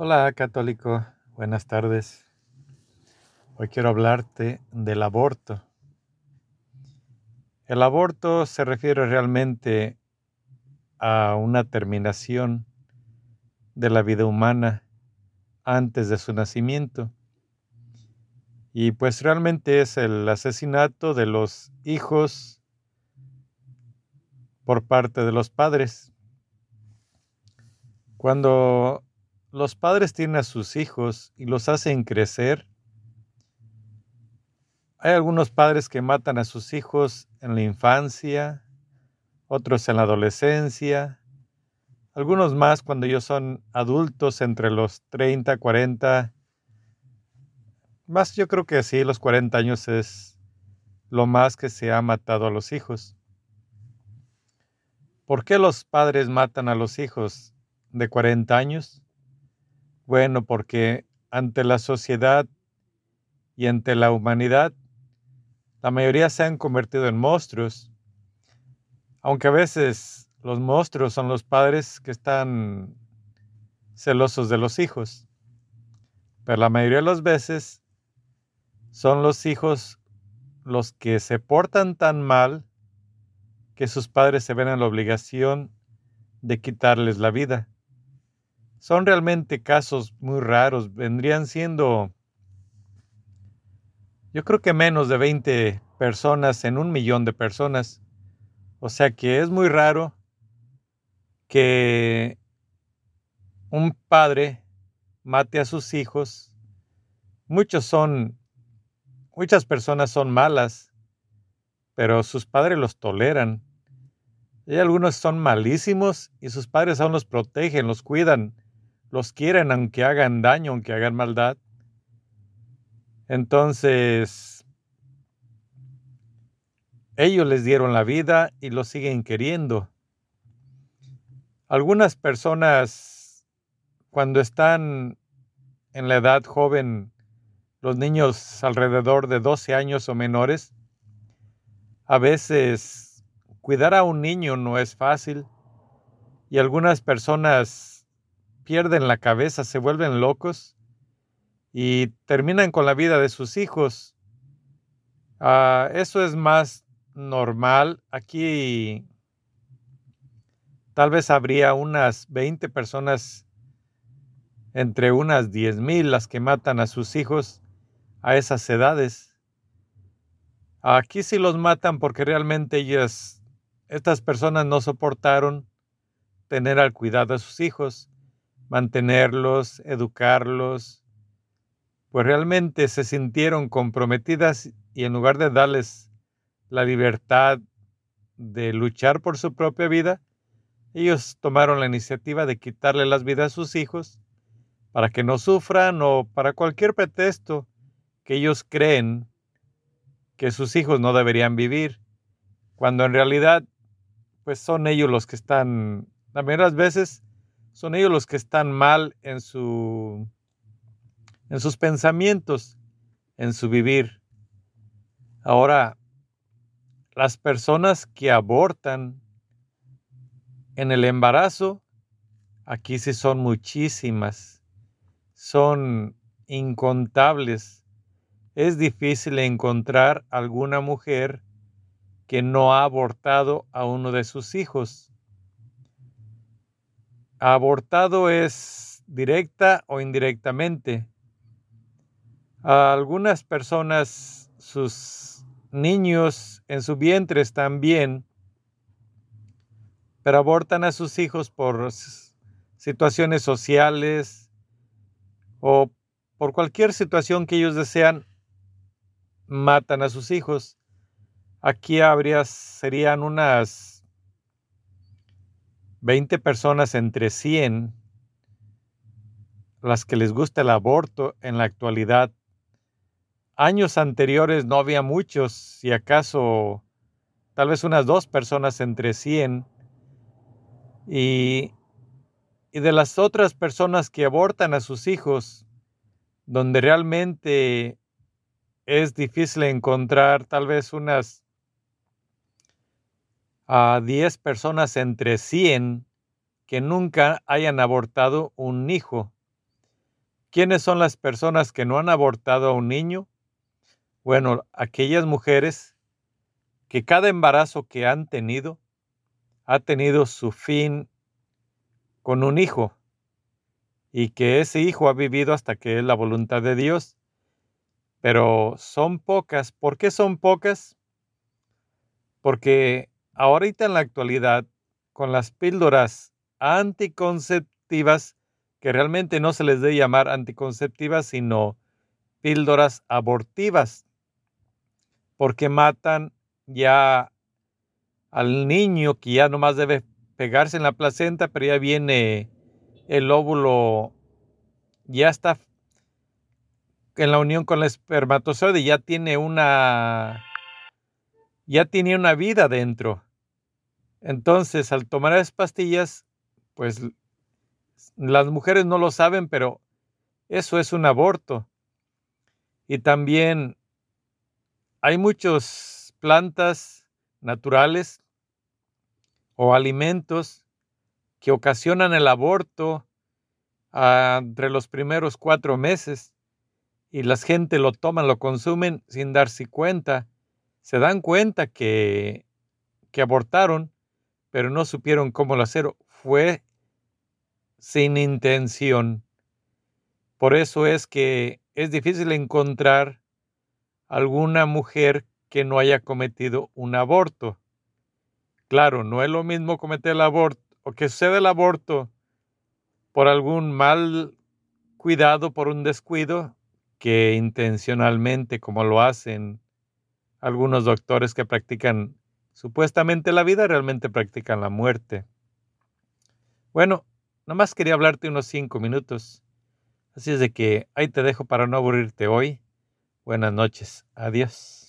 Hola católico, buenas tardes. Hoy quiero hablarte del aborto. El aborto se refiere realmente a una terminación de la vida humana antes de su nacimiento. Y pues realmente es el asesinato de los hijos por parte de los padres. Cuando los padres tienen a sus hijos y los hacen crecer. Hay algunos padres que matan a sus hijos en la infancia, otros en la adolescencia, algunos más cuando ellos son adultos entre los 30, 40, más yo creo que sí, los 40 años es lo más que se ha matado a los hijos. ¿Por qué los padres matan a los hijos de 40 años? Bueno, porque ante la sociedad y ante la humanidad, la mayoría se han convertido en monstruos, aunque a veces los monstruos son los padres que están celosos de los hijos, pero la mayoría de las veces son los hijos los que se portan tan mal que sus padres se ven en la obligación de quitarles la vida. Son realmente casos muy raros, vendrían siendo yo creo que menos de 20 personas en un millón de personas. O sea que es muy raro que un padre mate a sus hijos. Muchos son, muchas personas son malas, pero sus padres los toleran. Y algunos son malísimos y sus padres aún los protegen, los cuidan los quieren aunque hagan daño, aunque hagan maldad. Entonces, ellos les dieron la vida y lo siguen queriendo. Algunas personas, cuando están en la edad joven, los niños alrededor de 12 años o menores, a veces cuidar a un niño no es fácil y algunas personas pierden la cabeza, se vuelven locos y terminan con la vida de sus hijos. Ah, eso es más normal. Aquí tal vez habría unas 20 personas, entre unas 10 mil, las que matan a sus hijos a esas edades. Aquí sí los matan porque realmente ellas, estas personas no soportaron tener al cuidado de sus hijos mantenerlos, educarlos, pues realmente se sintieron comprometidas y en lugar de darles la libertad de luchar por su propia vida, ellos tomaron la iniciativa de quitarle las vidas a sus hijos para que no sufran o para cualquier pretexto que ellos creen que sus hijos no deberían vivir, cuando en realidad pues son ellos los que están, la mayoría las veces, son ellos los que están mal en, su, en sus pensamientos, en su vivir. Ahora, las personas que abortan en el embarazo, aquí sí son muchísimas, son incontables. Es difícil encontrar alguna mujer que no ha abortado a uno de sus hijos abortado es directa o indirectamente. A algunas personas, sus niños en su vientre están bien, pero abortan a sus hijos por situaciones sociales o por cualquier situación que ellos desean, matan a sus hijos. Aquí habría, serían unas 20 personas entre 100 las que les gusta el aborto en la actualidad. Años anteriores no había muchos, si acaso tal vez unas dos personas entre 100. Y, y de las otras personas que abortan a sus hijos, donde realmente es difícil encontrar tal vez unas a 10 personas entre 100 que nunca hayan abortado un hijo. ¿Quiénes son las personas que no han abortado a un niño? Bueno, aquellas mujeres que cada embarazo que han tenido ha tenido su fin con un hijo y que ese hijo ha vivido hasta que es la voluntad de Dios. Pero son pocas. ¿Por qué son pocas? Porque ahorita en la actualidad, con las píldoras anticonceptivas, que realmente no se les debe llamar anticonceptivas, sino píldoras abortivas, porque matan ya al niño que ya nomás debe pegarse en la placenta, pero ya viene el óvulo, ya está en la unión con el espermatozoide, ya tiene una, ya tiene una vida dentro. Entonces, al tomar esas pastillas, pues las mujeres no lo saben, pero eso es un aborto. Y también hay muchas plantas naturales o alimentos que ocasionan el aborto ah, entre los primeros cuatro meses y la gente lo toman, lo consumen sin darse cuenta. Se dan cuenta que, que abortaron, pero no supieron cómo lo hacer. Fue sin intención. Por eso es que es difícil encontrar alguna mujer que no haya cometido un aborto. Claro, no es lo mismo cometer el aborto o que suceda el aborto por algún mal cuidado, por un descuido, que intencionalmente, como lo hacen algunos doctores que practican supuestamente la vida, realmente practican la muerte. Bueno, nomás quería hablarte unos cinco minutos. Así es de que ahí te dejo para no aburrirte hoy. Buenas noches. Adiós.